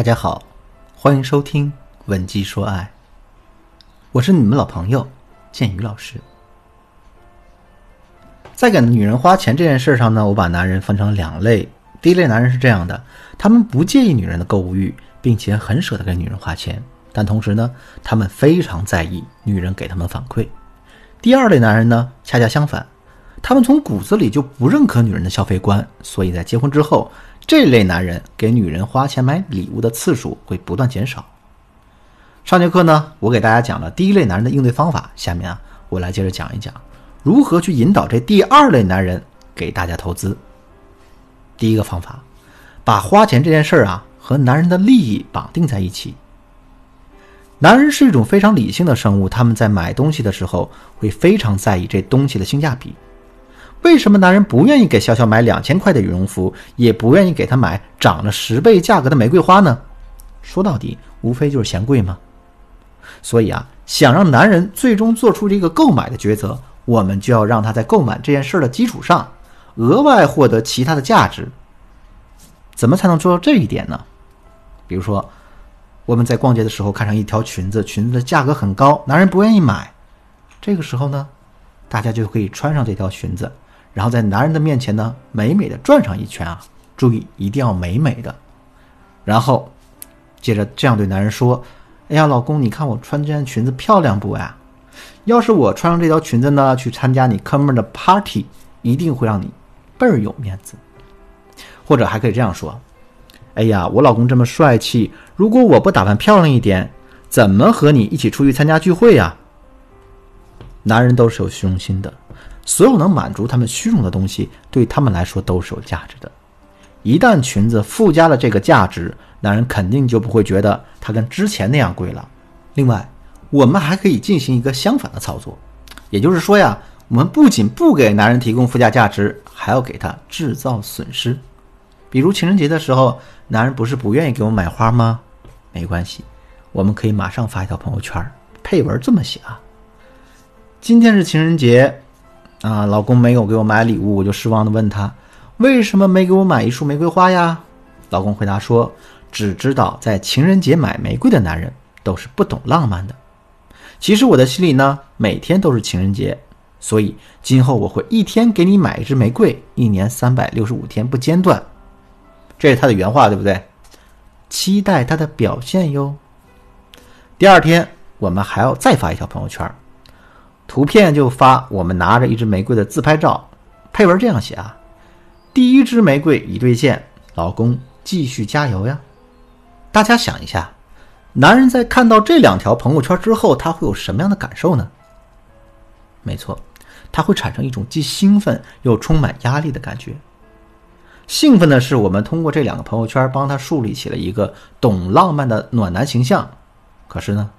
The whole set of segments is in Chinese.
大家好，欢迎收听《文姬说爱》，我是你们老朋友建宇老师。在给女人花钱这件事上呢，我把男人分成两类。第一类男人是这样的，他们不介意女人的购物欲，并且很舍得给女人花钱，但同时呢，他们非常在意女人给他们反馈。第二类男人呢，恰恰相反，他们从骨子里就不认可女人的消费观，所以在结婚之后。这类男人给女人花钱买礼物的次数会不断减少。上节课呢，我给大家讲了第一类男人的应对方法，下面啊，我来接着讲一讲如何去引导这第二类男人给大家投资。第一个方法，把花钱这件事儿啊和男人的利益绑定在一起。男人是一种非常理性的生物，他们在买东西的时候会非常在意这东西的性价比。为什么男人不愿意给小小买两千块的羽绒服，也不愿意给她买涨了十倍价格的玫瑰花呢？说到底，无非就是嫌贵吗？所以啊，想让男人最终做出这个购买的抉择，我们就要让他在购买这件事的基础上，额外获得其他的价值。怎么才能做到这一点呢？比如说，我们在逛街的时候看上一条裙子，裙子的价格很高，男人不愿意买，这个时候呢，大家就可以穿上这条裙子。然后在男人的面前呢，美美的转上一圈啊！注意，一定要美美的。然后，接着这样对男人说：“哎呀，老公，你看我穿这件裙子漂亮不呀？要是我穿上这条裙子呢，去参加你哥们的 party，一定会让你倍儿有面子。”或者还可以这样说：“哎呀，我老公这么帅气，如果我不打扮漂亮一点，怎么和你一起出去参加聚会呀？”男人都是有虚荣心的。所有能满足他们虚荣的东西，对他们来说都是有价值的。一旦裙子附加了这个价值，男人肯定就不会觉得它跟之前那样贵了。另外，我们还可以进行一个相反的操作，也就是说呀，我们不仅不给男人提供附加价值，还要给他制造损失。比如情人节的时候，男人不是不愿意给我买花吗？没关系，我们可以马上发一条朋友圈，配文这么写啊：今天是情人节。啊，老公没有给我买礼物，我就失望的问他，为什么没给我买一束玫瑰花呀？老公回答说，只知道在情人节买玫瑰的男人都是不懂浪漫的。其实我的心里呢，每天都是情人节，所以今后我会一天给你买一支玫瑰，一年三百六十五天不间断。这是他的原话，对不对？期待他的表现哟。第二天，我们还要再发一条朋友圈。图片就发我们拿着一支玫瑰的自拍照，配文这样写啊：第一支玫瑰已兑现，老公继续加油呀！大家想一下，男人在看到这两条朋友圈之后，他会有什么样的感受呢？没错，他会产生一种既兴奋又充满压力的感觉。兴奋的是，我们通过这两个朋友圈帮他树立起了一个懂浪漫的暖男形象。可是呢？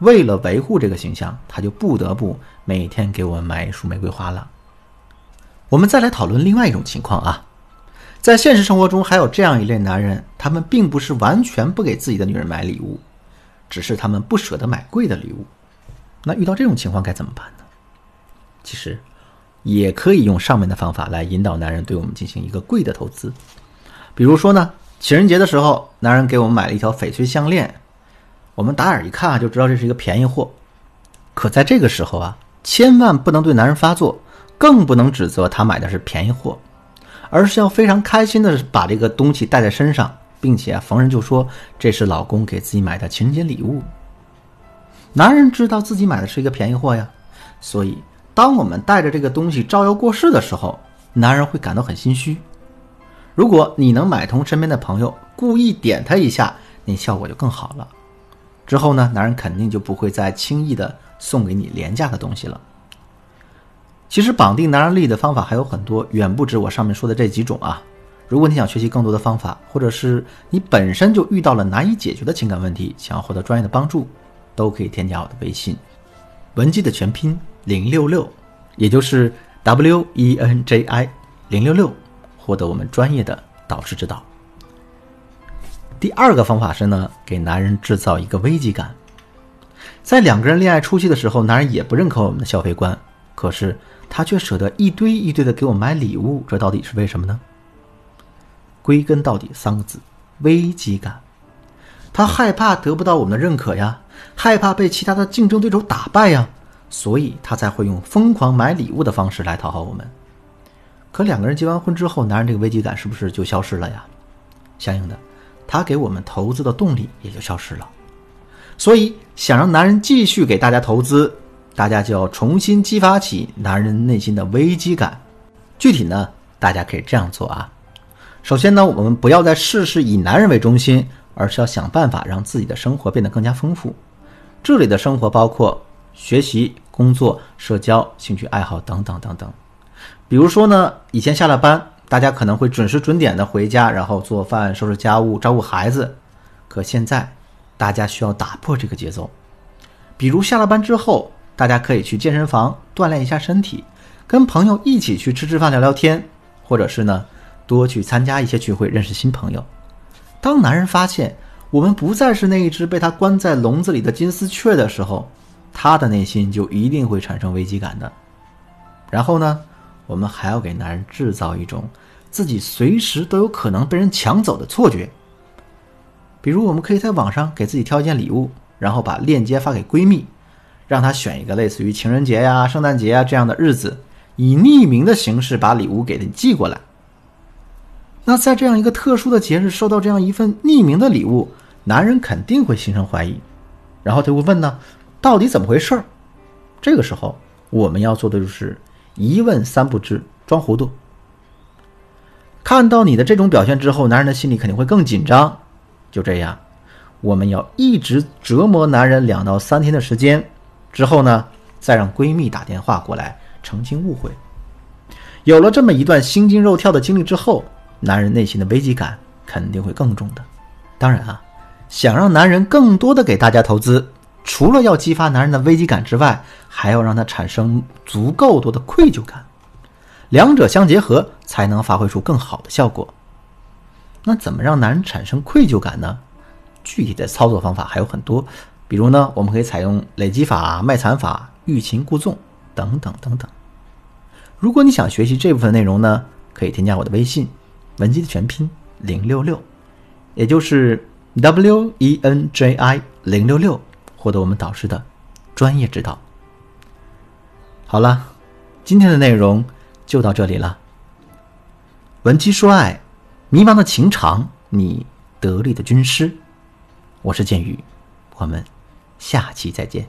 为了维护这个形象，他就不得不每天给我们买一束玫瑰花了。我们再来讨论另外一种情况啊，在现实生活中还有这样一类男人，他们并不是完全不给自己的女人买礼物，只是他们不舍得买贵的礼物。那遇到这种情况该怎么办呢？其实也可以用上面的方法来引导男人对我们进行一个贵的投资。比如说呢，情人节的时候，男人给我们买了一条翡翠项链。我们打眼一看啊，就知道这是一个便宜货。可在这个时候啊，千万不能对男人发作，更不能指责他买的是便宜货，而是要非常开心的把这个东西带在身上，并且，逢人就说这是老公给自己买的情人节礼物。男人知道自己买的是一个便宜货呀，所以当我们带着这个东西招摇过市的时候，男人会感到很心虚。如果你能买通身边的朋友，故意点他一下，那效果就更好了。之后呢，男人肯定就不会再轻易的送给你廉价的东西了。其实绑定男人利益的方法还有很多，远不止我上面说的这几种啊。如果你想学习更多的方法，或者是你本身就遇到了难以解决的情感问题，想要获得专业的帮助，都可以添加我的微信，文姬的全拼零六六，也就是 W E N J I 零六六，获得我们专业的导师指导。第二个方法是呢，给男人制造一个危机感。在两个人恋爱初期的时候，男人也不认可我们的消费观，可是他却舍得一堆一堆的给我买礼物，这到底是为什么呢？归根到底三个字：危机感。他害怕得不到我们的认可呀，害怕被其他的竞争对手打败呀，所以他才会用疯狂买礼物的方式来讨好我们。可两个人结完婚之后，男人这个危机感是不是就消失了呀？相应的，他给我们投资的动力也就消失了。所以，想让男人继续给大家投资，大家就要重新激发起男人内心的危机感。具体呢，大家可以这样做啊。首先呢，我们不要再事事以男人为中心，而是要想办法让自己的生活变得更加丰富。这里的生活包括学习、工作、社交、兴趣爱好等等等等。比如说呢，以前下了班，大家可能会准时准点的回家，然后做饭、收拾家务、照顾孩子。可现在，大家需要打破这个节奏。比如下了班之后，大家可以去健身房锻炼一下身体。跟朋友一起去吃吃饭、聊聊天，或者是呢，多去参加一些聚会，认识新朋友。当男人发现我们不再是那一只被他关在笼子里的金丝雀的时候，他的内心就一定会产生危机感的。然后呢，我们还要给男人制造一种自己随时都有可能被人抢走的错觉。比如，我们可以在网上给自己挑一件礼物，然后把链接发给闺蜜，让她选一个类似于情人节呀、圣诞节啊这样的日子。以匿名的形式把礼物给你寄过来。那在这样一个特殊的节日，收到这样一份匿名的礼物，男人肯定会心生怀疑，然后就会问呢，到底怎么回事？这个时候我们要做的就是一问三不知，装糊涂。看到你的这种表现之后，男人的心里肯定会更紧张。就这样，我们要一直折磨男人两到三天的时间，之后呢，再让闺蜜打电话过来。澄清误会，有了这么一段心惊肉跳的经历之后，男人内心的危机感肯定会更重的。当然啊，想让男人更多的给大家投资，除了要激发男人的危机感之外，还要让他产生足够多的愧疚感，两者相结合才能发挥出更好的效果。那怎么让男人产生愧疚感呢？具体的操作方法还有很多，比如呢，我们可以采用累积法、卖惨法、欲擒故纵。等等等等，如果你想学习这部分内容呢，可以添加我的微信，文姬的全拼零六六，也就是 W E N J I 零六六，获得我们导师的专业指导。好了，今天的内容就到这里了。文姬说爱，迷茫的情长，你得力的军师，我是剑宇，我们下期再见。